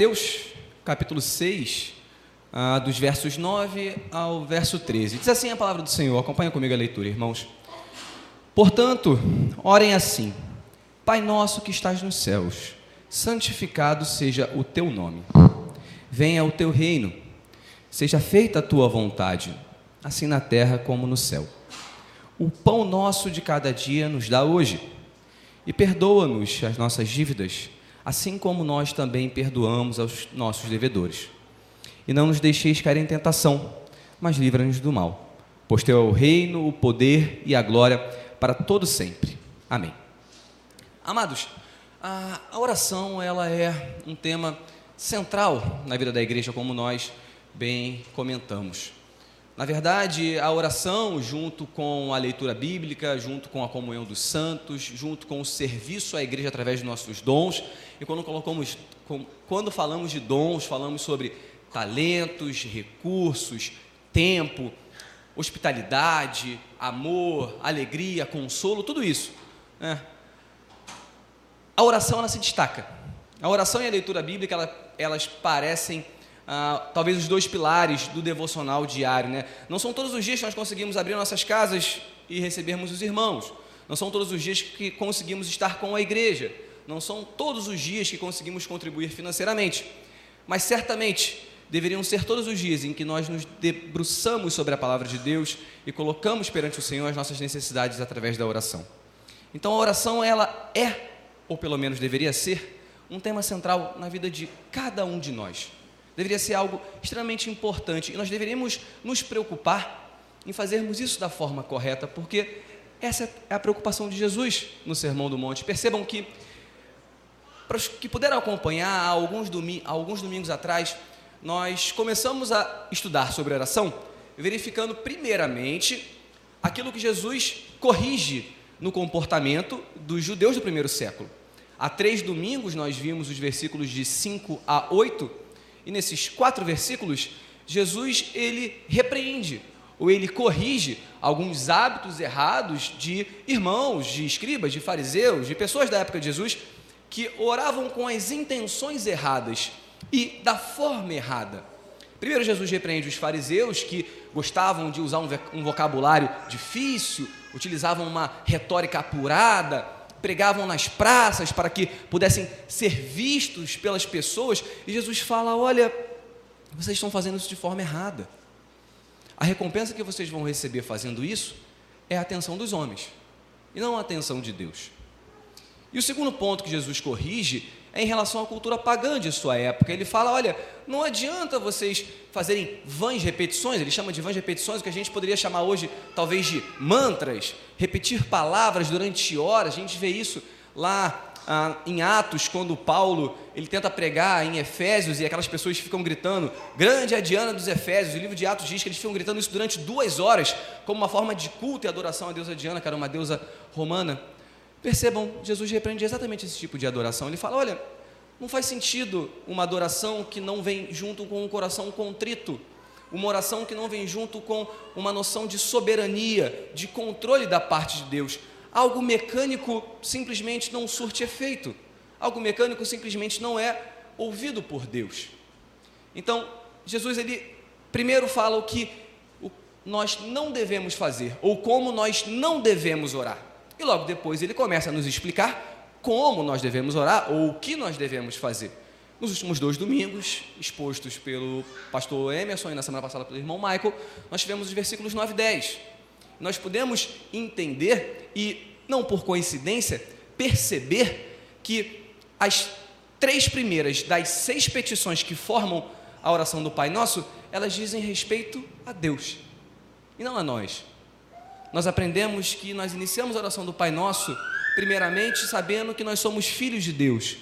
Mateus, capítulo 6, ah, dos versos 9 ao verso 13. Diz assim a palavra do Senhor, acompanha comigo a leitura, irmãos. Portanto, orem assim: Pai nosso que estás nos céus, santificado seja o teu nome. Venha o teu reino. Seja feita a tua vontade, assim na terra como no céu. O pão nosso de cada dia nos dá hoje. E perdoa-nos as nossas dívidas, assim como nós também perdoamos aos nossos devedores. E não nos deixeis cair em tentação, mas livra-nos do mal. Pois teu é o reino, o poder e a glória para todo sempre. Amém. Amados, a, oração ela é um tema central na vida da igreja, como nós bem comentamos. Na verdade, a oração, junto com a leitura bíblica, junto com a comunhão dos santos, junto com o serviço à igreja através dos nossos dons, e quando colocamos, quando falamos de dons, falamos sobre talentos, recursos, tempo, hospitalidade, amor, alegria, consolo, tudo isso. Né? A oração ela se destaca. A oração e a leitura bíblica ela, elas parecem ah, talvez os dois pilares do devocional diário. Né? Não são todos os dias que nós conseguimos abrir nossas casas e recebermos os irmãos. Não são todos os dias que conseguimos estar com a igreja. Não são todos os dias que conseguimos contribuir financeiramente. Mas certamente deveriam ser todos os dias em que nós nos debruçamos sobre a palavra de Deus e colocamos perante o Senhor as nossas necessidades através da oração. Então a oração ela é, ou pelo menos deveria ser, um tema central na vida de cada um de nós deveria ser algo extremamente importante e nós deveríamos nos preocupar em fazermos isso da forma correta, porque essa é a preocupação de Jesus no Sermão do Monte. Percebam que, para os que puderam acompanhar, alguns, domi alguns domingos atrás, nós começamos a estudar sobre oração, verificando primeiramente aquilo que Jesus corrige no comportamento dos judeus do primeiro século. Há três domingos nós vimos os versículos de 5 a 8 e nesses quatro versículos, Jesus ele repreende ou ele corrige alguns hábitos errados de irmãos, de escribas, de fariseus, de pessoas da época de Jesus que oravam com as intenções erradas e da forma errada. Primeiro, Jesus repreende os fariseus que gostavam de usar um vocabulário difícil, utilizavam uma retórica apurada, pregavam nas praças para que pudessem ser vistos pelas pessoas, e Jesus fala: Olha, vocês estão fazendo isso de forma errada. A recompensa que vocês vão receber fazendo isso é a atenção dos homens, e não a atenção de Deus. E o segundo ponto que Jesus corrige em relação à cultura pagã de sua época. Ele fala: olha, não adianta vocês fazerem vãs repetições, ele chama de vãs repetições, o que a gente poderia chamar hoje talvez de mantras, repetir palavras durante horas. A gente vê isso lá ah, em Atos, quando Paulo ele tenta pregar em Efésios e aquelas pessoas ficam gritando: Grande é a Diana dos Efésios. O livro de Atos diz que eles ficam gritando isso durante duas horas, como uma forma de culto e adoração à deusa Diana, que era uma deusa romana. Percebam, Jesus repreende exatamente esse tipo de adoração. Ele fala: olha, não faz sentido uma adoração que não vem junto com um coração contrito, uma oração que não vem junto com uma noção de soberania, de controle da parte de Deus. Algo mecânico simplesmente não surte efeito, algo mecânico simplesmente não é ouvido por Deus. Então, Jesus ele primeiro fala o que nós não devemos fazer, ou como nós não devemos orar. E logo depois ele começa a nos explicar como nós devemos orar ou o que nós devemos fazer. Nos últimos dois domingos, expostos pelo pastor Emerson e na semana passada pelo irmão Michael, nós tivemos os versículos 9 e 10. Nós podemos entender e, não por coincidência, perceber que as três primeiras das seis petições que formam a oração do Pai Nosso, elas dizem respeito a Deus e não a nós nós aprendemos que nós iniciamos a oração do Pai Nosso, primeiramente sabendo que nós somos filhos de Deus,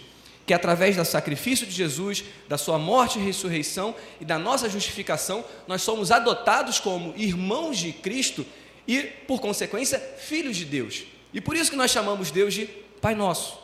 que através do sacrifício de Jesus, da sua morte e ressurreição e da nossa justificação, nós somos adotados como irmãos de Cristo e, por consequência, filhos de Deus. E por isso que nós chamamos Deus de Pai Nosso.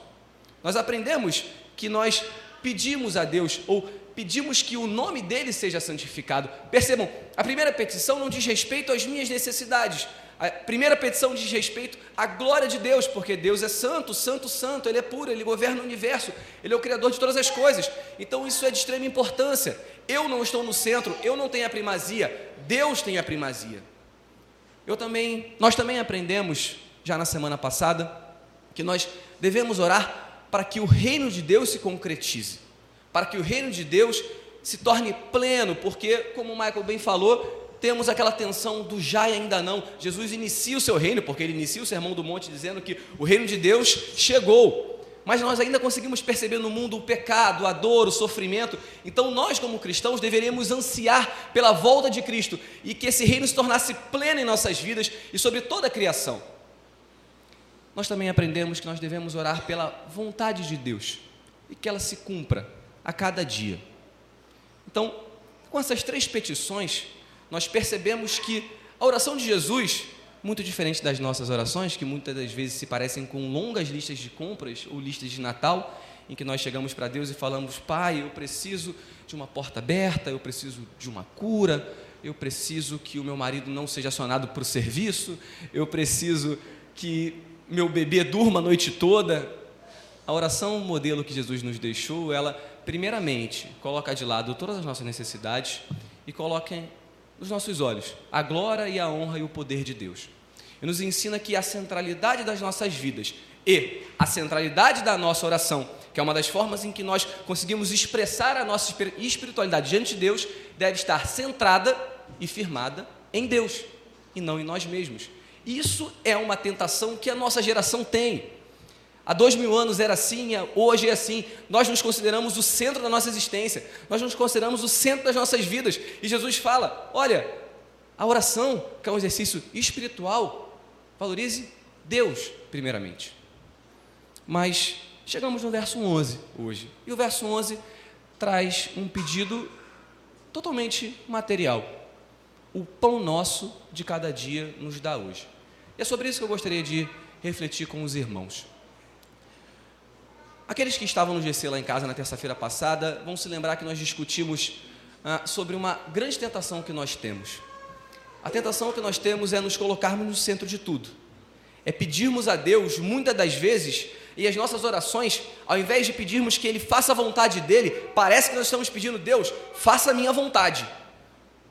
Nós aprendemos que nós pedimos a Deus ou pedimos que o nome dele seja santificado. Percebam, a primeira petição não diz respeito às minhas necessidades, A primeira petição diz respeito à glória de Deus, porque Deus é santo, santo, santo, Ele é puro, Ele governa o universo, Ele é o Criador de todas as coisas. Então isso é de extrema importância. Eu não estou no centro, eu não tenho a primazia, Deus tem a primazia. Eu também, nós também aprendemos já na semana passada que nós devemos orar para que o reino de Deus se concretize, para que o reino de Deus se torne pleno, porque, como o Michael bem falou, temos aquela tensão do já e ainda não. Jesus inicia o seu reino, porque ele inicia o sermão do monte dizendo que o reino de Deus chegou. Mas nós ainda conseguimos perceber no mundo o pecado, a dor, o sofrimento. Então nós, como cristãos, deveríamos ansiar pela volta de Cristo e que esse reino se tornasse pleno em nossas vidas e sobre toda a criação nós também aprendemos que nós devemos orar pela vontade de Deus e que ela se cumpra a cada dia. Então, com essas três petições, nós percebemos que a oração de Jesus, muito diferente das nossas orações, que muitas das vezes se parecem com longas listas de compras ou listas de Natal, em que nós chegamos para Deus e falamos: Pai, eu preciso de uma porta aberta, eu preciso de uma cura, eu preciso que o meu marido não seja acionado para o serviço, eu preciso que meu bebê durma a noite toda. A oração modelo que Jesus nos deixou, ela, primeiramente, coloca de lado todas as nossas necessidades e coloca nos nossos olhos a glória e a honra e o poder de Deus. E nos ensina que a centralidade das nossas vidas e a centralidade da nossa oração, que é uma das formas em que nós conseguimos expressar a nossa espiritualidade diante de Deus, deve estar centrada e firmada em Deus e não em nós mesmos. Isso é uma tentação que a nossa geração tem. Há dois mil anos era assim, hoje é assim. Nós nos consideramos o centro da nossa existência, nós nos consideramos o centro das nossas vidas. E Jesus fala: olha, a oração, que é um exercício espiritual, valorize Deus, primeiramente. Mas chegamos no verso 11 hoje, e o verso 11 traz um pedido totalmente material. O pão nosso de cada dia nos dá hoje. E é sobre isso que eu gostaria de refletir com os irmãos. Aqueles que estavam no GC lá em casa na terça-feira passada vão se lembrar que nós discutimos ah, sobre uma grande tentação que nós temos. A tentação que nós temos é nos colocarmos no centro de tudo. É pedirmos a Deus, muitas das vezes, e as nossas orações, ao invés de pedirmos que Ele faça a vontade dEle, parece que nós estamos pedindo, Deus, faça a minha vontade.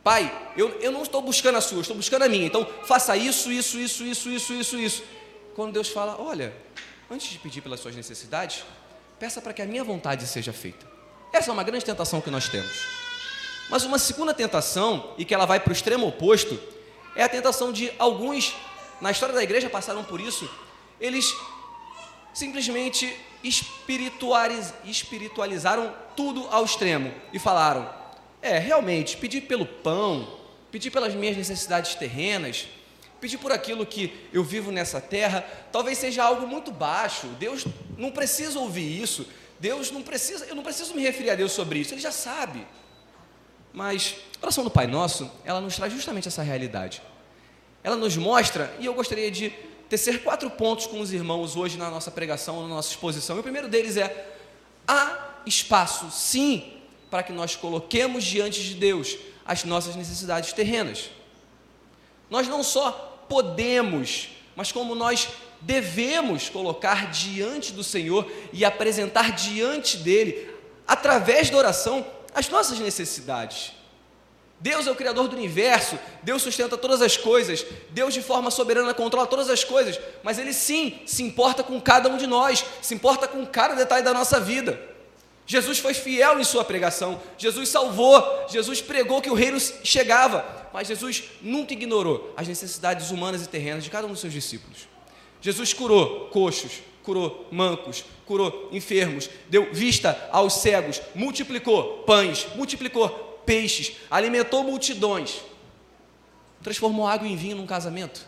Pai, eu, eu não estou buscando a sua, estou buscando a minha. Então, faça isso, isso, isso, isso, isso, isso, isso. Quando Deus fala, olha, antes de pedir pelas suas necessidades, peça para que a minha vontade seja feita. Essa é uma grande tentação que nós temos. Mas uma segunda tentação, e que ela vai para o extremo oposto, é a tentação de alguns, na história da igreja passaram por isso, eles simplesmente espiritualiz, espiritualizaram tudo ao extremo e falaram: é, realmente, pedir pelo pão, pedir pelas minhas necessidades terrenas, pedir por aquilo que eu vivo nessa terra, talvez seja algo muito baixo. Deus não precisa ouvir isso. Deus não precisa, eu não preciso me referir a Deus sobre isso, ele já sabe. Mas a oração do Pai Nosso, ela nos traz justamente essa realidade. Ela nos mostra, e eu gostaria de tecer quatro pontos com os irmãos hoje na nossa pregação, na nossa exposição. E o primeiro deles é: há espaço, sim, para que nós coloquemos diante de Deus as nossas necessidades terrenas. Nós não só podemos, mas como nós devemos colocar diante do Senhor e apresentar diante dele, através da oração, as nossas necessidades. Deus é o Criador do universo, Deus sustenta todas as coisas, Deus de forma soberana controla todas as coisas, mas Ele sim se importa com cada um de nós, se importa com cada detalhe da nossa vida. Jesus foi fiel em sua pregação, Jesus salvou, Jesus pregou que o reino chegava, mas Jesus nunca ignorou as necessidades humanas e terrenas de cada um dos seus discípulos. Jesus curou coxos, curou mancos, curou enfermos, deu vista aos cegos, multiplicou pães, multiplicou peixes, alimentou multidões, transformou água em vinho num casamento,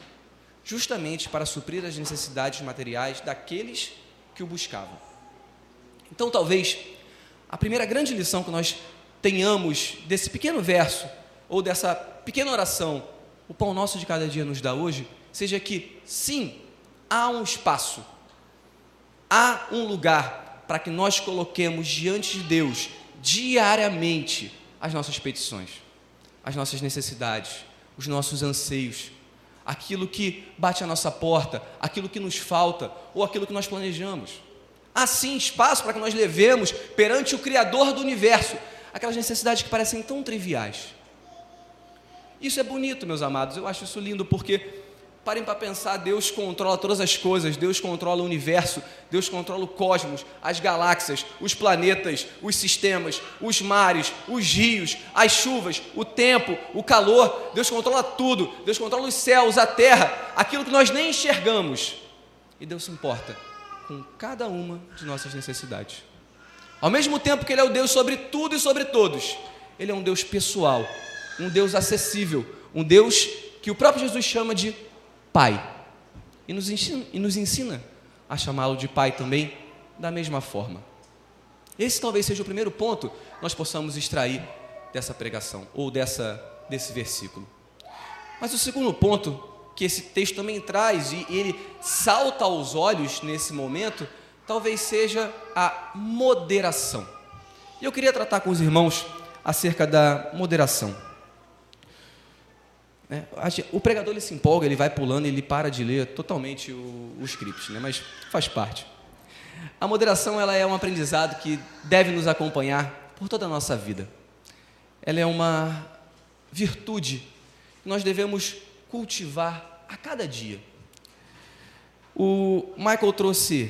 justamente para suprir as necessidades materiais daqueles que o buscavam. Então, talvez a primeira grande lição que nós tenhamos desse pequeno verso, ou dessa pequena oração, o pão nosso de cada dia nos dá hoje, seja que, sim, há um espaço, há um lugar para que nós coloquemos diante de Deus, diariamente, as nossas petições, as nossas necessidades, os nossos anseios, aquilo que bate à nossa porta, aquilo que nos falta ou aquilo que nós planejamos. Há sim espaço para que nós levemos perante o Criador do universo aquelas necessidades que parecem tão triviais. Isso é bonito, meus amados, eu acho isso lindo porque Parem para pensar, Deus controla todas as coisas, Deus controla o universo, Deus controla o cosmos, as galáxias, os planetas, os sistemas, os mares, os rios, as chuvas, o tempo, o calor. Deus controla tudo. Deus controla os céus, a terra, aquilo que nós nem enxergamos. E Deus se importa com cada uma de nossas necessidades. Ao mesmo tempo que Ele é o Deus sobre tudo e sobre todos, Ele é um Deus pessoal, um Deus acessível, um Deus que o próprio Jesus chama de Pai. E nos ensina, e nos ensina a chamá-lo de Pai também, da mesma forma. Esse talvez seja o primeiro ponto que nós possamos extrair dessa pregação, ou dessa, desse versículo. Mas o segundo ponto que esse texto também traz, e ele salta aos olhos nesse momento, talvez seja a moderação. E eu queria tratar com os irmãos acerca da moderação. É, o pregador ele se empolga, ele vai pulando, ele para de ler totalmente o, o script, né? mas faz parte. A moderação ela é um aprendizado que deve nos acompanhar por toda a nossa vida. Ela é uma virtude que nós devemos cultivar a cada dia. O Michael trouxe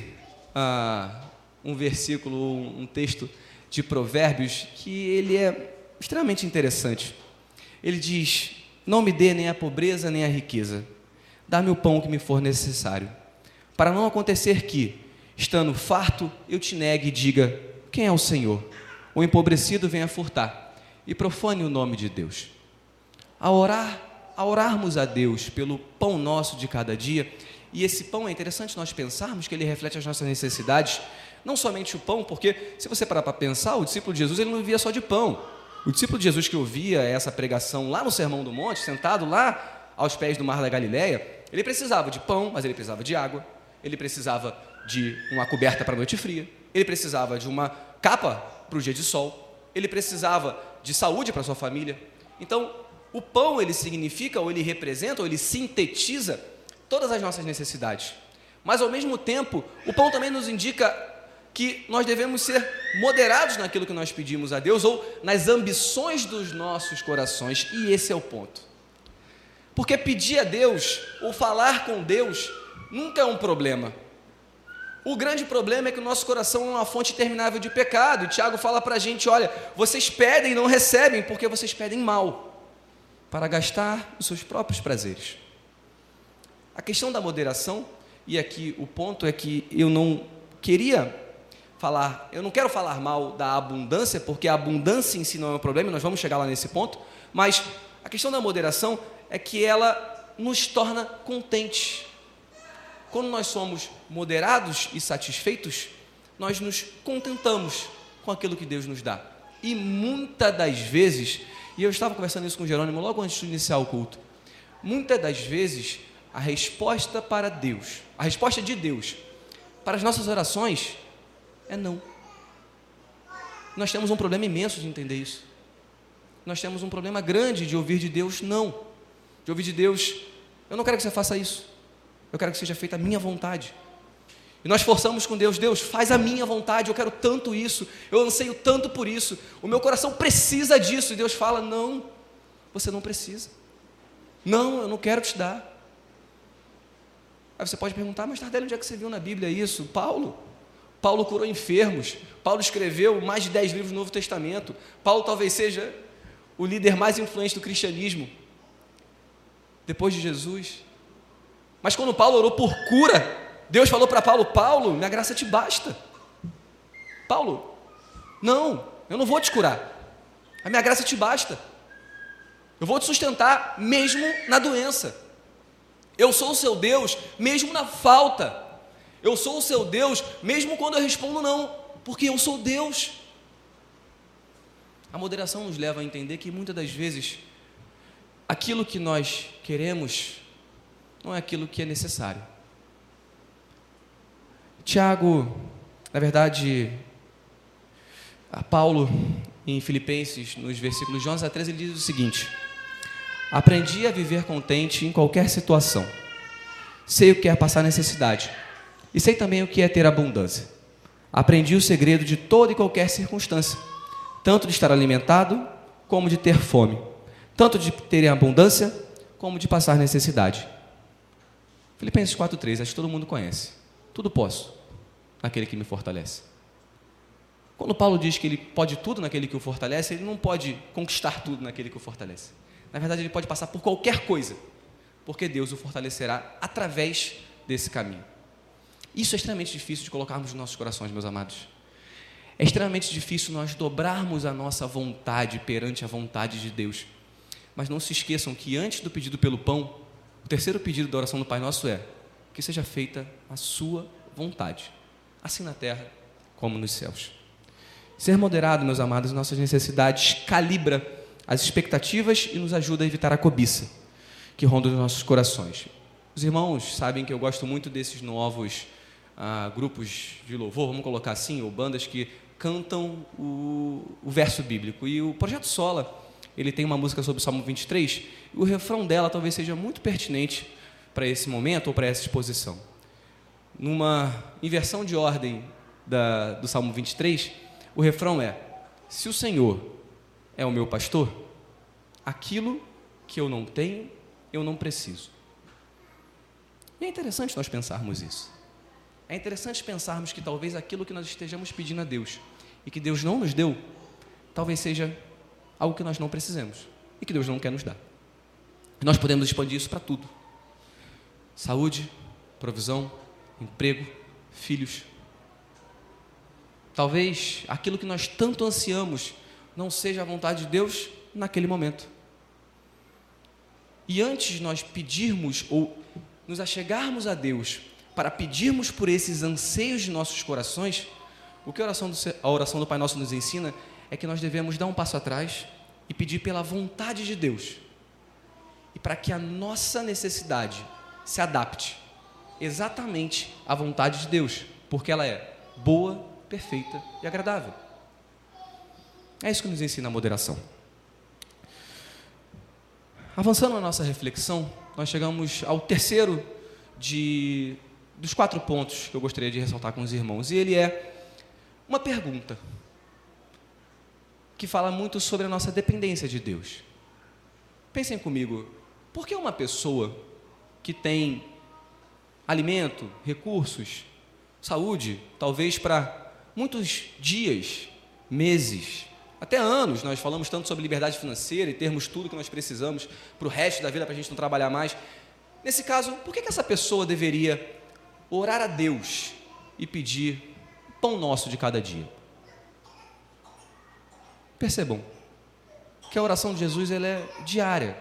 ah, um versículo, um texto de Provérbios que ele é extremamente interessante. Ele diz: não me dê nem a pobreza nem a riqueza. Dá-me o pão que me for necessário. Para não acontecer que, estando farto, eu te negue e diga: Quem é o Senhor? O empobrecido venha furtar e profane o nome de Deus. A orar, a orarmos a Deus pelo pão nosso de cada dia, e esse pão é interessante nós pensarmos que ele reflete as nossas necessidades, não somente o pão, porque se você parar para pensar, o discípulo de Jesus ele não vivia só de pão. O discípulo de Jesus que ouvia essa pregação lá no Sermão do Monte, sentado lá aos pés do Mar da Galileia, ele precisava de pão, mas ele precisava de água, ele precisava de uma coberta para a noite fria, ele precisava de uma capa para o dia de sol, ele precisava de saúde para sua família. Então, o pão ele significa, ou ele representa, ou ele sintetiza todas as nossas necessidades. Mas ao mesmo tempo, o pão também nos indica que nós devemos ser moderados naquilo que nós pedimos a Deus ou nas ambições dos nossos corações, e esse é o ponto. Porque pedir a Deus ou falar com Deus nunca é um problema. O grande problema é que o nosso coração é uma fonte interminável de pecado. E Tiago fala para a gente: olha, vocês pedem e não recebem porque vocês pedem mal, para gastar os seus próprios prazeres. A questão da moderação, e aqui o ponto é que eu não queria falar, eu não quero falar mal da abundância, porque a abundância em si não é um problema, nós vamos chegar lá nesse ponto, mas a questão da moderação é que ela nos torna contentes. Quando nós somos moderados e satisfeitos, nós nos contentamos com aquilo que Deus nos dá. E muitas das vezes, e eu estava conversando isso com o Jerônimo logo antes de iniciar o culto, muitas das vezes a resposta para Deus, a resposta de Deus para as nossas orações é não. Nós temos um problema imenso de entender isso. Nós temos um problema grande de ouvir de Deus não. De ouvir de Deus, eu não quero que você faça isso. Eu quero que seja feita a minha vontade. E nós forçamos com Deus, Deus, faz a minha vontade, eu quero tanto isso, eu anseio tanto por isso, o meu coração precisa disso. E Deus fala: não, você não precisa. Não, eu não quero te dar. Aí você pode perguntar, mas Tardelli, onde é que você viu na Bíblia isso? Paulo. Paulo curou enfermos, Paulo escreveu mais de dez livros do Novo Testamento. Paulo talvez seja o líder mais influente do cristianismo, depois de Jesus. Mas quando Paulo orou por cura, Deus falou para Paulo: Paulo, minha graça te basta. Paulo, não, eu não vou te curar, a minha graça te basta. Eu vou te sustentar mesmo na doença. Eu sou o seu Deus mesmo na falta. Eu sou o seu Deus, mesmo quando eu respondo não, porque eu sou Deus. A moderação nos leva a entender que muitas das vezes aquilo que nós queremos não é aquilo que é necessário. Tiago, na verdade, a Paulo, em Filipenses, nos versículos de 11 a 13, ele diz o seguinte: Aprendi a viver contente em qualquer situação. Sei o que é passar necessidade e sei também o que é ter abundância. Aprendi o segredo de toda e qualquer circunstância, tanto de estar alimentado como de ter fome, tanto de ter abundância como de passar necessidade. Filipenses 4,3, acho que todo mundo conhece. Tudo posso naquele que me fortalece. Quando Paulo diz que ele pode tudo naquele que o fortalece, ele não pode conquistar tudo naquele que o fortalece. Na verdade, ele pode passar por qualquer coisa, porque Deus o fortalecerá através desse caminho. Isso é extremamente difícil de colocarmos nos nossos corações, meus amados. É extremamente difícil nós dobrarmos a nossa vontade perante a vontade de Deus. Mas não se esqueçam que antes do pedido pelo pão, o terceiro pedido da oração do Pai Nosso é que seja feita a sua vontade, assim na terra como nos céus. Ser moderado, meus amados, nossas necessidades calibra as expectativas e nos ajuda a evitar a cobiça que ronda os nossos corações. Os irmãos sabem que eu gosto muito desses novos ah, grupos de louvor, vamos colocar assim, ou bandas que cantam o, o, verso bíblico. E o Projeto Sola, ele tem uma música sobre o Salmo 23, e o refrão dela talvez seja muito pertinente para esse momento ou para essa exposição. Numa inversão de ordem da, do Salmo 23, o refrão é: Se o Senhor é o meu pastor, aquilo que eu não tenho, eu não preciso. E é interessante nós pensarmos isso. É interessante pensarmos que talvez aquilo que nós estejamos pedindo a Deus e que Deus não nos deu, talvez seja algo que nós não precisamos e que Deus não quer nos dar. Nós podemos expandir isso para tudo: saúde, provisão, emprego, filhos. Talvez aquilo que nós tanto ansiamos não seja a vontade de Deus naquele momento. E antes nós pedirmos ou nos achegarmos a Deus para pedirmos por esses anseios de nossos corações, o que a oração, do, a oração do Pai Nosso nos ensina é que nós devemos dar um passo atrás e pedir pela vontade de Deus. E para que a nossa necessidade se adapte exatamente à vontade de Deus, porque ela é boa, perfeita e agradável. É isso que nos ensina a moderação. Avançando na nossa reflexão, nós chegamos ao terceiro de dos quatro pontos que eu gostaria de ressaltar com os irmãos. E ele é uma pergunta que fala muito sobre a nossa dependência de Deus. Pensem comigo, por que uma pessoa que tem alimento, recursos, saúde, talvez para muitos dias, meses, até anos, nós falamos tanto sobre liberdade financeira e termos tudo que nós precisamos para o resto da vida, para a gente não trabalhar mais. Nesse caso, por que, que essa pessoa deveria orar a Deus e pedir pão nosso de cada dia. Percebam que a oração de Jesus ela é diária.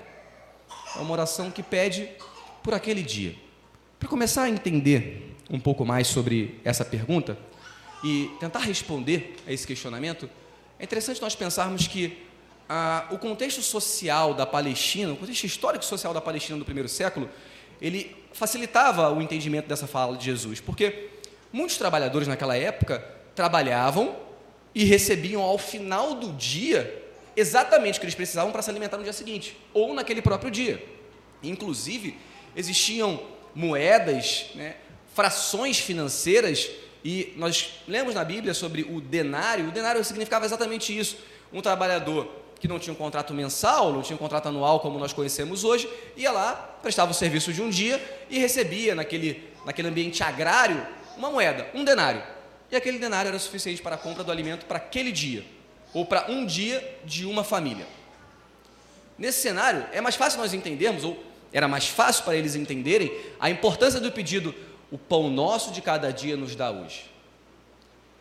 É uma oração que pede por aquele dia. Para começar a entender um pouco mais sobre essa pergunta e tentar responder a esse questionamento, é interessante nós pensarmos que ah, o contexto social da Palestina, o contexto histórico social da Palestina do primeiro século, ele facilitava o entendimento dessa fala de Jesus, porque muitos trabalhadores naquela época trabalhavam e recebiam ao final do dia exatamente o que eles precisavam para se alimentar no dia seguinte, ou naquele próprio dia. Inclusive, existiam moedas, né, frações financeiras, e nós lemos na Bíblia sobre o denário. O denário significava exatamente isso: um trabalhador que não tinha um contrato mensal, não tinha um contrato anual como nós conhecemos hoje, ia lá, prestava o serviço de um dia e recebia naquele, naquele ambiente agrário uma moeda, um denário. E aquele denário era suficiente para a compra do alimento para aquele dia, ou para um dia de uma família. Nesse cenário, é mais fácil nós entendermos, ou era mais fácil para eles entenderem, a importância do pedido: o pão nosso de cada dia nos dá hoje.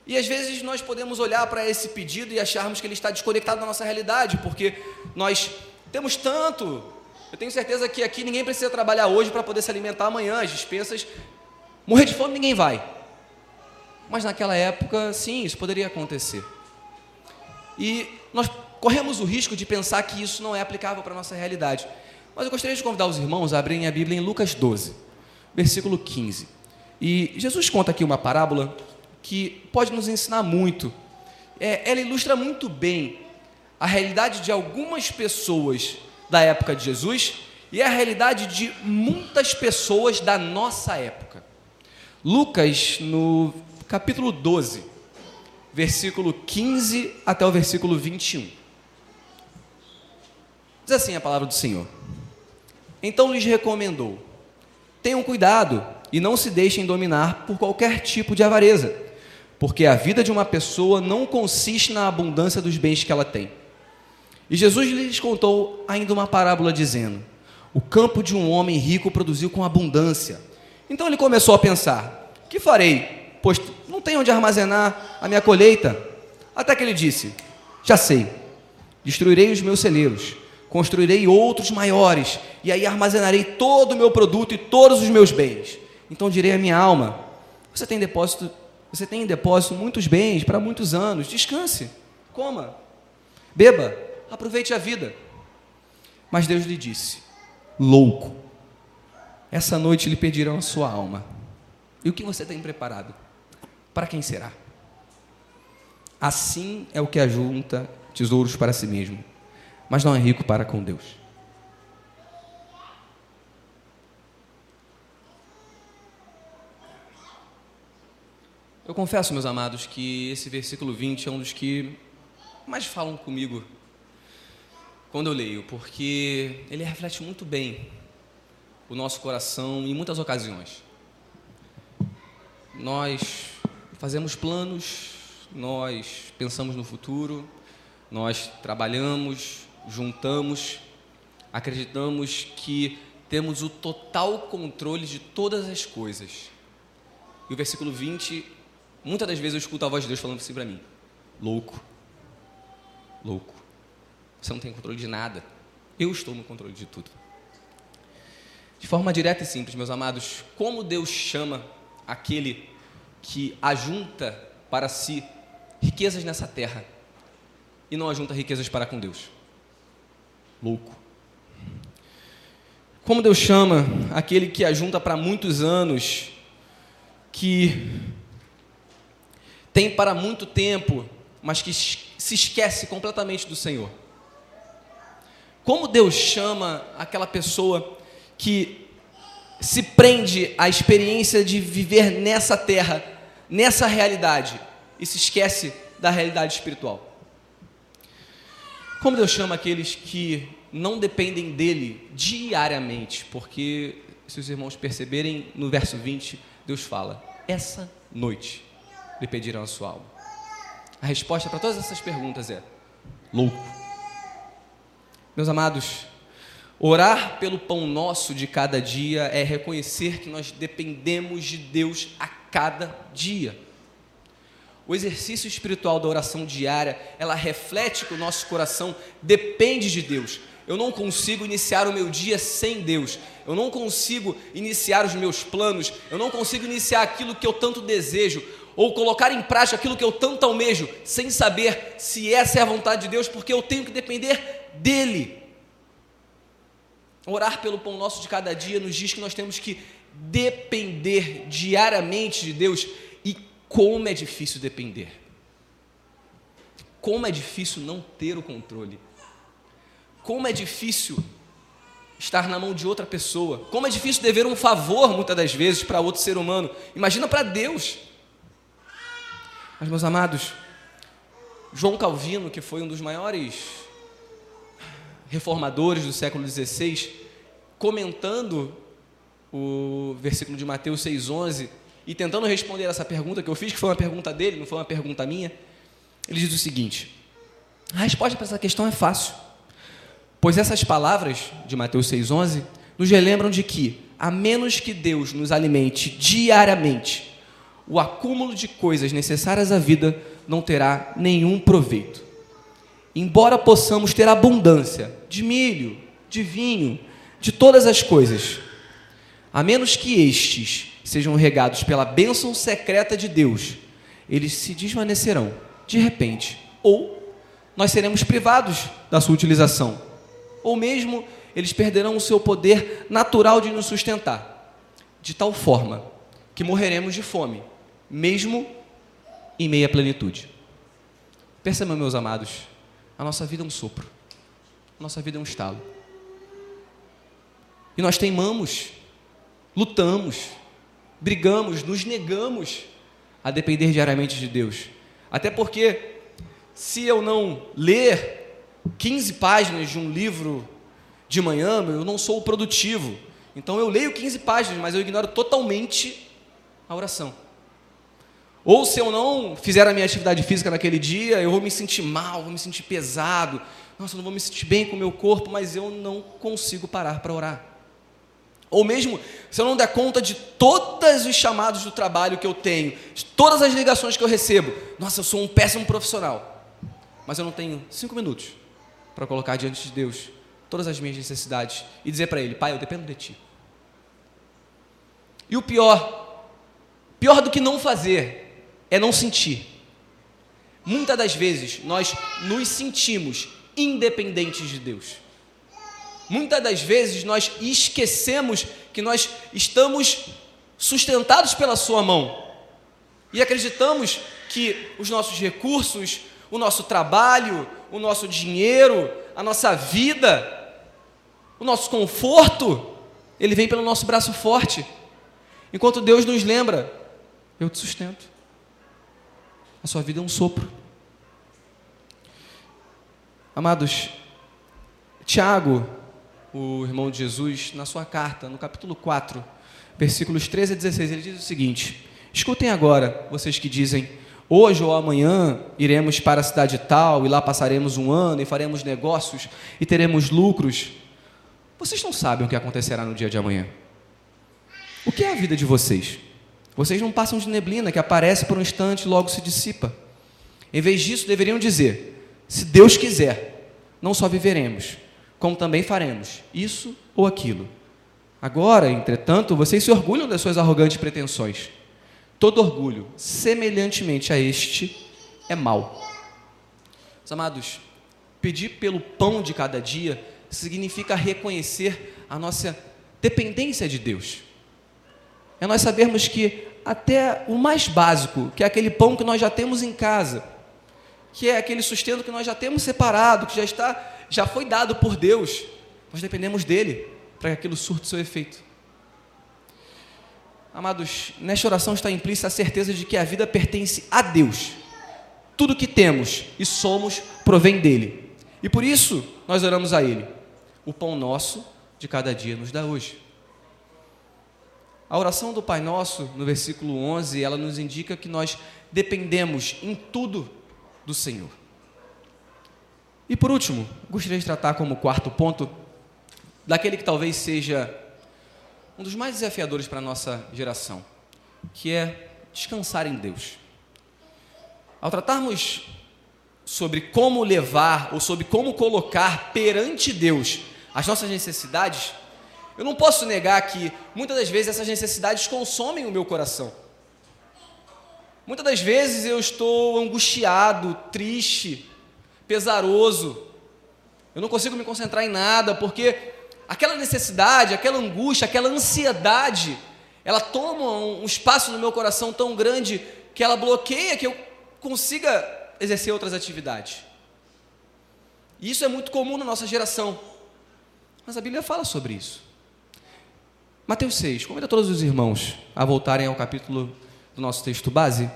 E às vezes nós podemos olhar para esse pedido e acharmos que ele está desconectado da nossa realidade, porque nós temos tanto. Eu tenho certeza que aqui ninguém precisa trabalhar hoje para poder se alimentar amanhã. As dispensas. Morrer de fome ninguém vai. Mas naquela época, sim, isso poderia acontecer. E nós corremos o risco de pensar que isso não é aplicável para a nossa realidade. Mas eu gostaria de convidar os irmãos a abrirem a Bíblia em Lucas 12, versículo 15. E Jesus conta aqui uma parábola que pode nos ensinar muito. É, ela ilustra muito bem a realidade de algumas pessoas da época de Jesus e a realidade de muitas pessoas da nossa época. Lucas, no capítulo 12, versículo 15 até o versículo 21. Diz assim a palavra do Senhor. Então lhes recomendou: tenham cuidado e não se deixem dominar por qualquer tipo de avareza, porque a vida de uma pessoa não consiste na abundância dos bens que ela tem. E Jesus lhes contou ainda uma parábola dizendo: O campo de um homem rico produziu com abundância. Então ele começou a pensar: Que farei? Pois não tenho onde armazenar a minha colheita. Até que ele disse: Já sei, destruirei os meus celeiros, construirei outros maiores, e aí armazenarei todo o meu produto e todos os meus bens. Então direi à minha alma: Você tem depósito, você tem em depósito muitos bens para muitos anos. Descanse, coma, beba, aproveite a vida. Mas Deus lhe disse: Louco, essa noite lhe pedirão a sua alma. E o que você tem preparado? Para quem será? Assim é o que ajunta tesouros para si mesmo, mas não é rico para com Deus. Eu confesso, meus amados, que esse versículo 20 é um dos que mais falam comigo quando eu leio, porque ele reflete muito bem o nosso coração em muitas ocasiões. Nós fazemos planos, nós pensamos no futuro, nós trabalhamos, juntamos, acreditamos que temos o total controle de todas as coisas. E o versículo 20 Muitas das vezes eu escuto a voz de Deus falando assim para mim: louco, louco, você não tem controle de nada. Eu estou no controle de tudo. De forma direta e simples, meus amados, como Deus chama aquele que ajunta para si riquezas nessa terra e não ajunta riquezas para com Deus? Louco. Como Deus chama aquele que ajunta para muitos anos, que tem para muito tempo, mas que se esquece completamente do Senhor. Como Deus chama aquela pessoa que se prende à experiência de viver nessa terra, nessa realidade, e se esquece da realidade espiritual? Como Deus chama aqueles que não dependem dele diariamente? Porque, se os irmãos perceberem, no verso 20, Deus fala: essa noite lhe pedirão a sua alma? A resposta para todas essas perguntas é: louco. Meus amados, orar pelo pão nosso de cada dia é reconhecer que nós dependemos de Deus a cada dia. O exercício espiritual da oração diária, ela reflete que o nosso coração depende de Deus. Eu não consigo iniciar o meu dia sem Deus. Eu não consigo iniciar os meus planos. Eu não consigo iniciar aquilo que eu tanto desejo ou colocar em prática aquilo que eu tanto almejo, sem saber se essa é a vontade de Deus, porque eu tenho que depender dEle. Orar pelo pão nosso de cada dia nos diz que nós temos que depender diariamente de Deus, como é difícil depender, como é difícil não ter o controle, como é difícil estar na mão de outra pessoa, como é difícil dever um favor muitas das vezes para outro ser humano, imagina para Deus. Mas, meus amados, João Calvino, que foi um dos maiores reformadores do século XVI, comentando o versículo de Mateus 6,11 e tentando responder essa pergunta que eu fiz, que foi uma pergunta dele, não foi uma pergunta minha, ele diz o seguinte: a resposta para essa questão é fácil, pois essas palavras de Mateus 6,11 nos relembram de que, a menos que Deus nos alimente diariamente o acúmulo de coisas necessárias à vida não terá nenhum proveito. Embora possamos ter abundância de milho, de vinho, de todas as coisas, a menos que estes sejam regados pela bênção secreta de Deus, eles se desvanecerão de repente, ou nós seremos privados da sua utilização, ou mesmo eles perderão o seu poder natural de nos sustentar, de tal forma que morreremos de fome mesmo em meia plenitude. Percebam, meus amados, a nossa vida é um sopro, a nossa vida é um estalo. E nós teimamos, lutamos, brigamos, nos negamos a depender diariamente de Deus. Até porque, se eu não ler 15 páginas de um livro de manhã, eu não sou produtivo. Então eu leio 15 páginas, mas eu ignoro totalmente a oração. Ou se eu não fizer a minha atividade física naquele dia, eu vou me sentir mal, vou me sentir pesado. Nossa, eu não vou me sentir bem com o meu corpo, mas eu não consigo parar para orar. Ou mesmo se eu não der conta de todos os chamados do trabalho que eu tenho, de todas as ligações que eu recebo, nossa, eu sou um péssimo profissional, mas eu não tenho cinco minutos para colocar diante de Deus todas as minhas necessidades e dizer para Ele: Pai, eu dependo de Ti. E o pior, pior do que não fazer, é não sentir. Muitas das vezes nós nos sentimos independentes de Deus. Muitas das vezes nós esquecemos que nós estamos sustentados pela Sua mão e acreditamos que os nossos recursos, o nosso trabalho, o nosso dinheiro, a nossa vida, o nosso conforto, ele vem pelo nosso braço forte. Enquanto Deus nos lembra, eu te sustento. A sua vida é um sopro. Amados, Tiago, o irmão de Jesus, na sua carta, no capítulo 4, versículos 13 a 16, ele diz o seguinte: Escutem agora, vocês que dizem, hoje ou amanhã iremos para a cidade tal e lá passaremos um ano e faremos negócios e teremos lucros. Vocês não sabem o que acontecerá no dia de amanhã. O que é a vida de vocês? Vocês não passam de neblina que aparece por um instante e logo se dissipa. Em vez disso, deveriam dizer: se Deus quiser, não só viveremos, como também faremos isso ou aquilo. Agora, entretanto, vocês se orgulham das suas arrogantes pretensões. Todo orgulho, semelhantemente a este, é mau. Amados, pedir pelo pão de cada dia significa reconhecer a nossa dependência de Deus. É nós sabermos que até o mais básico, que é aquele pão que nós já temos em casa, que é aquele sustento que nós já temos separado, que já está, já foi dado por Deus. Nós dependemos dele para que aquilo surta seu efeito. Amados, nesta oração está implícita a certeza de que a vida pertence a Deus. Tudo que temos e somos provém dele. E por isso nós oramos a ele. O pão nosso de cada dia nos dá hoje. A oração do Pai Nosso, no versículo 11, ela nos indica que nós dependemos em tudo do Senhor. E por último, gostaria de tratar como quarto ponto daquele que talvez seja um dos mais desafiadores para a nossa geração, que é descansar em Deus. Ao tratarmos sobre como levar ou sobre como colocar perante Deus as nossas necessidades, eu não posso negar que muitas das vezes essas necessidades consomem o meu coração. Muitas das vezes eu estou angustiado, triste, pesaroso. Eu não consigo me concentrar em nada, porque aquela necessidade, aquela angústia, aquela ansiedade, ela toma um espaço no meu coração tão grande que ela bloqueia que eu consiga exercer outras atividades. E isso é muito comum na nossa geração. Mas a Bíblia fala sobre isso. Mateus 6, convida todos os irmãos a voltarem ao capítulo do nosso texto base,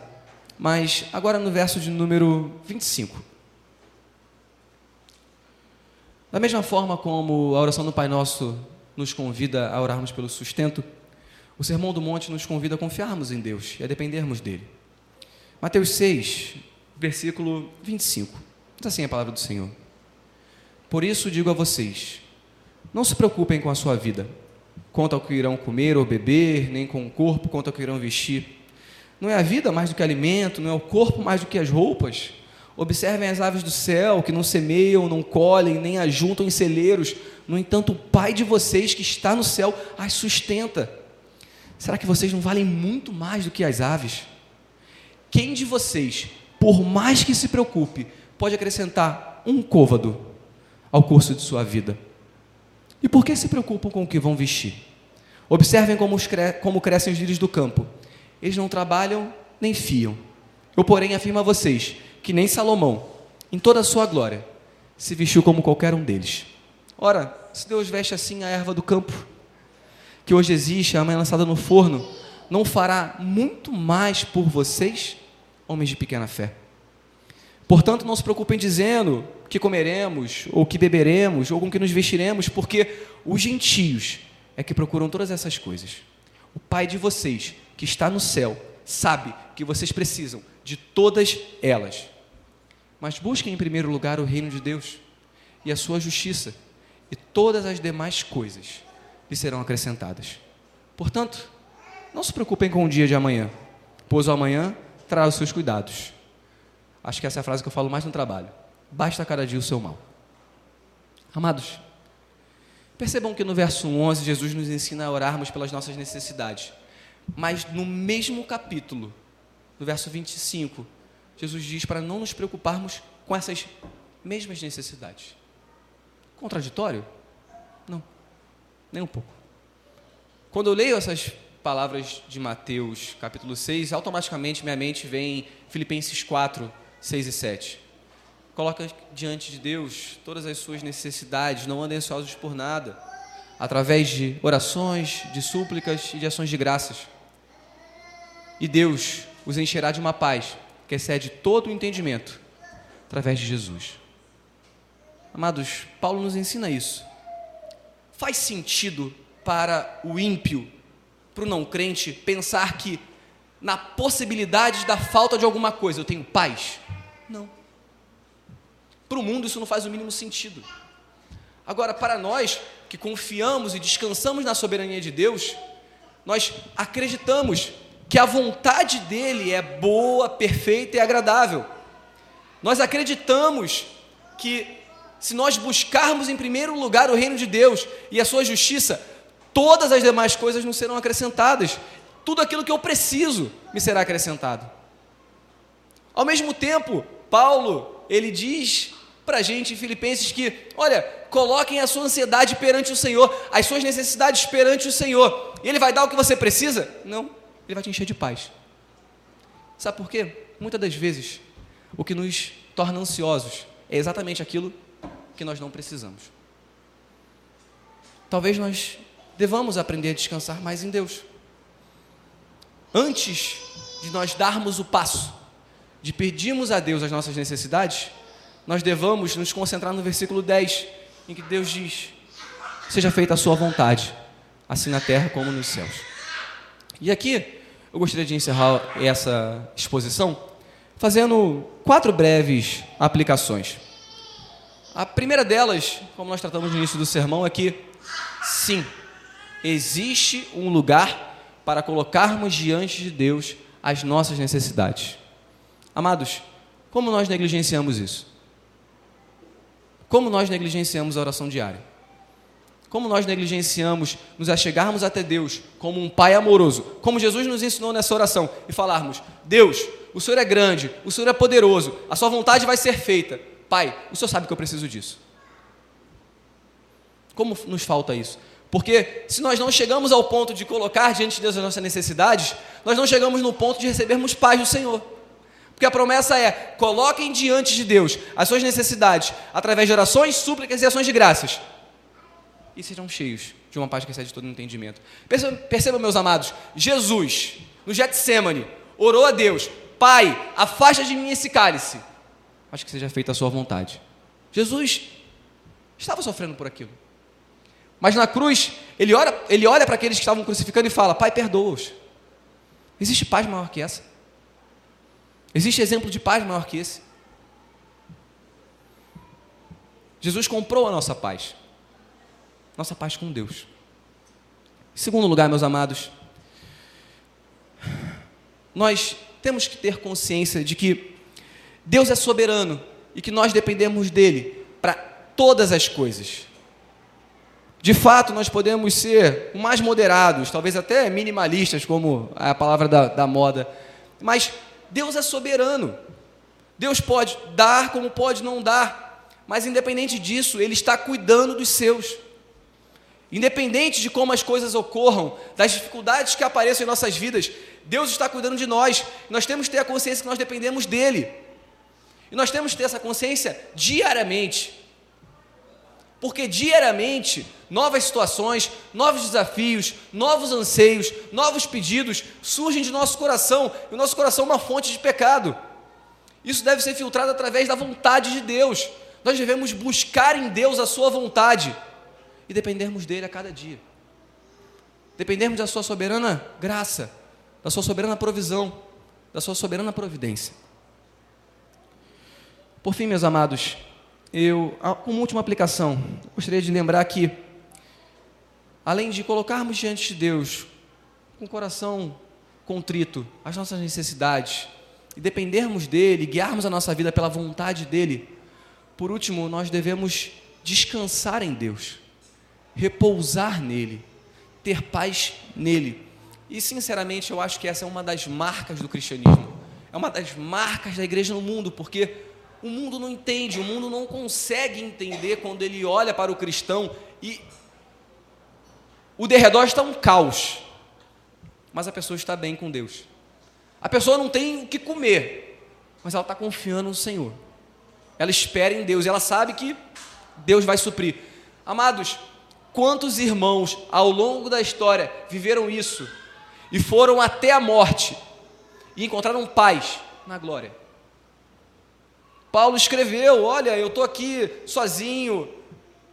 mas agora no verso de número 25. Da mesma forma como a oração do Pai Nosso nos convida a orarmos pelo sustento, o Sermão do Monte nos convida a confiarmos em Deus e a dependermos dele. Mateus 6, versículo 25. Diz assim a palavra do Senhor. Por isso digo a vocês: não se preocupem com a sua vida, quanto ao que irão comer ou beber, nem com o corpo, quanto ao que irão vestir. Não é a vida mais do que alimento, não é o corpo mais do que as roupas. Observem as aves do céu, que não semeiam, não colhem, nem ajuntam em celeiros. No entanto, o Pai de vocês que está no céu as sustenta. Será que vocês não valem muito mais do que as aves? Quem de vocês, por mais que se preocupe, pode acrescentar um côvado ao curso de sua vida? E por que se preocupam com o que vão vestir? Observem como, como crescem os lírios do campo eles não trabalham nem fiam. Eu, porém, afirmo a vocês que nem Salomão, em toda a sua glória, se vestiu como qualquer um deles. Ora, se Deus veste assim a erva do campo, que hoje existe, amanhã lançada no forno, não fará muito mais por vocês, homens de pequena fé? Portanto, não se preocupem dizendo que comeremos, ou que beberemos, ou com que nos vestiremos, porque os gentios é que procuram todas essas coisas. O Pai de vocês, que está no céu, sabe que vocês precisam de todas elas. Mas busquem em primeiro lugar o reino de Deus e a sua justiça, e todas as demais coisas lhe serão acrescentadas. Portanto, não se preocupem com o dia de amanhã, pois o amanhã trará os seus cuidados. Acho que essa é a frase que eu falo mais no trabalho. Basta cada dia o seu mal. Amados, percebam que no verso 11 Jesus nos ensina a orarmos pelas nossas necessidades. Mas no mesmo capítulo, no verso 25, Jesus diz para não nos preocuparmos com essas mesmas necessidades. Contraditório? Não, nem um pouco. Quando eu leio essas palavras de Mateus, capítulo 6, automaticamente minha mente vem Filipenses 4, 6 e 7. Coloca diante de Deus todas as suas necessidades, não andem ansiosos por nada, através de orações, de súplicas e de ações de graças. E Deus os encherá de uma paz que excede todo o entendimento, através de Jesus. Amados, Paulo nos ensina isso. Faz sentido para o ímpio, para o não crente, pensar que na possibilidade da falta de alguma coisa eu tenho paz? Não. Para o mundo isso não faz o mínimo sentido. Agora, para nós que confiamos e descansamos na soberania de Deus, nós acreditamos que a vontade dele é boa, perfeita e agradável. Nós acreditamos que se nós buscarmos em primeiro lugar o reino de Deus e a sua justiça, todas as demais coisas nos serão acrescentadas. Tudo aquilo que eu preciso me será acrescentado. Ao mesmo tempo, Paulo, ele diz para a gente em Filipenses que, olha, coloquem a sua ansiedade perante o Senhor, as suas necessidades perante o Senhor. E Ele vai dar o que você precisa? Não, Ele vai te encher de paz. Sabe por quê? Muitas das vezes, o que nos torna ansiosos é exatamente aquilo que nós não precisamos. Talvez nós devamos aprender a descansar mais em Deus. Antes de nós darmos o passo de pedirmos a Deus as nossas necessidades, nós devamos nos concentrar no versículo 10, em que Deus diz: Seja feita a sua vontade, assim na terra como nos céus. E aqui eu gostaria de encerrar essa exposição fazendo quatro breves aplicações. A primeira delas, como nós tratamos no início do sermão, é que sim, existe um lugar para colocarmos diante de Deus as nossas necessidades. Amados, como nós negligenciamos isso? Como nós negligenciamos a oração diária? Como nós negligenciamos nos achegarmos até Deus como um Pai amoroso, como Jesus nos ensinou nessa oração, e falarmos: Deus, o Senhor é grande, o Senhor é poderoso, a Sua vontade vai ser feita, Pai, o Senhor sabe que eu preciso disso. Como nos falta isso? Porque se nós não chegamos ao ponto de colocar diante de Deus as nossas necessidades, nós não chegamos no ponto de recebermos paz do Senhor. Porque a promessa é: coloquem diante de Deus as suas necessidades através de orações, súplicas e ações de graças. E sejam cheios de uma paz que excede todo entendimento. Percebam, percebam, meus amados, Jesus, no Getsemane, orou a Deus: Pai, afasta de mim esse cálice mas que seja feita a sua vontade. Jesus estava sofrendo por aquilo. Mas na cruz, ele, ora, ele olha para aqueles que estavam crucificando e fala: Pai, perdoa-os. Existe paz maior que essa? Existe exemplo de paz maior que esse? Jesus comprou a nossa paz. Nossa paz com Deus. Em segundo lugar, meus amados, nós temos que ter consciência de que Deus é soberano e que nós dependemos dele para todas as coisas. De fato, nós podemos ser mais moderados, talvez até minimalistas, como é a palavra da, da moda, mas Deus é soberano. Deus pode dar como pode não dar, mas independente disso, Ele está cuidando dos seus. Independente de como as coisas ocorram, das dificuldades que apareçam em nossas vidas, Deus está cuidando de nós. Nós temos que ter a consciência que nós dependemos dEle. E nós temos que ter essa consciência diariamente. Porque diariamente, novas situações, novos desafios, novos anseios, novos pedidos surgem de nosso coração, e o nosso coração é uma fonte de pecado. Isso deve ser filtrado através da vontade de Deus. Nós devemos buscar em Deus a Sua vontade e dependermos dele a cada dia. Dependermos da Sua soberana graça, da Sua soberana provisão, da Sua soberana providência. Por fim, meus amados, eu, uma última aplicação, gostaria de lembrar que, além de colocarmos diante de Deus, com o coração contrito, as nossas necessidades, e dependermos dEle, guiarmos a nossa vida pela vontade dEle, por último, nós devemos descansar em Deus, repousar nele, ter paz nele. E, sinceramente, eu acho que essa é uma das marcas do cristianismo, é uma das marcas da igreja no mundo, porque o mundo não entende, o mundo não consegue entender quando ele olha para o cristão e o derredor está um caos, mas a pessoa está bem com Deus. A pessoa não tem o que comer, mas ela está confiando no Senhor. Ela espera em Deus, ela sabe que Deus vai suprir. Amados, quantos irmãos ao longo da história viveram isso e foram até a morte e encontraram paz na glória? Paulo escreveu: Olha, eu estou aqui sozinho,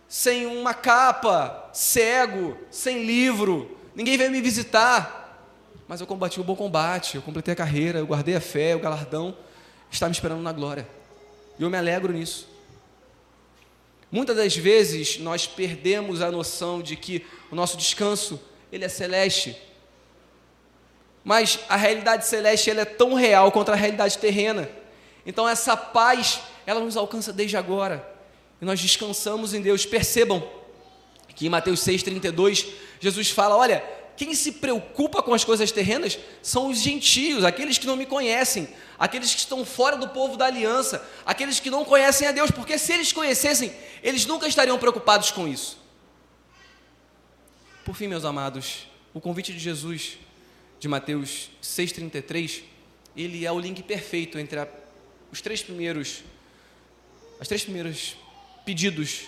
sem uma capa, cego, sem livro, ninguém veio me visitar. Mas eu combati o bom combate, eu completei a carreira, eu guardei a fé, o galardão está me esperando na glória. E eu me alegro nisso. Muitas das vezes nós perdemos a noção de que o nosso descanso ele é celeste. Mas a realidade celeste ela é tão real quanto a realidade terrena. Então essa paz, ela nos alcança desde agora. E nós descansamos em Deus. Percebam que em Mateus 6:32, Jesus fala: "Olha, quem se preocupa com as coisas terrenas são os gentios, aqueles que não me conhecem, aqueles que estão fora do povo da aliança, aqueles que não conhecem a Deus, porque se eles conhecessem, eles nunca estariam preocupados com isso. Por fim, meus amados, o convite de Jesus, de Mateus 6,33, ele é o link perfeito entre a os três primeiros, os três primeiros pedidos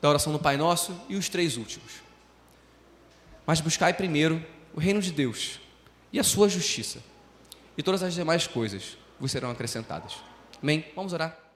da oração do Pai Nosso e os três últimos. Mas buscai primeiro o reino de Deus e a sua justiça, e todas as demais coisas vos serão acrescentadas. Amém? Vamos orar.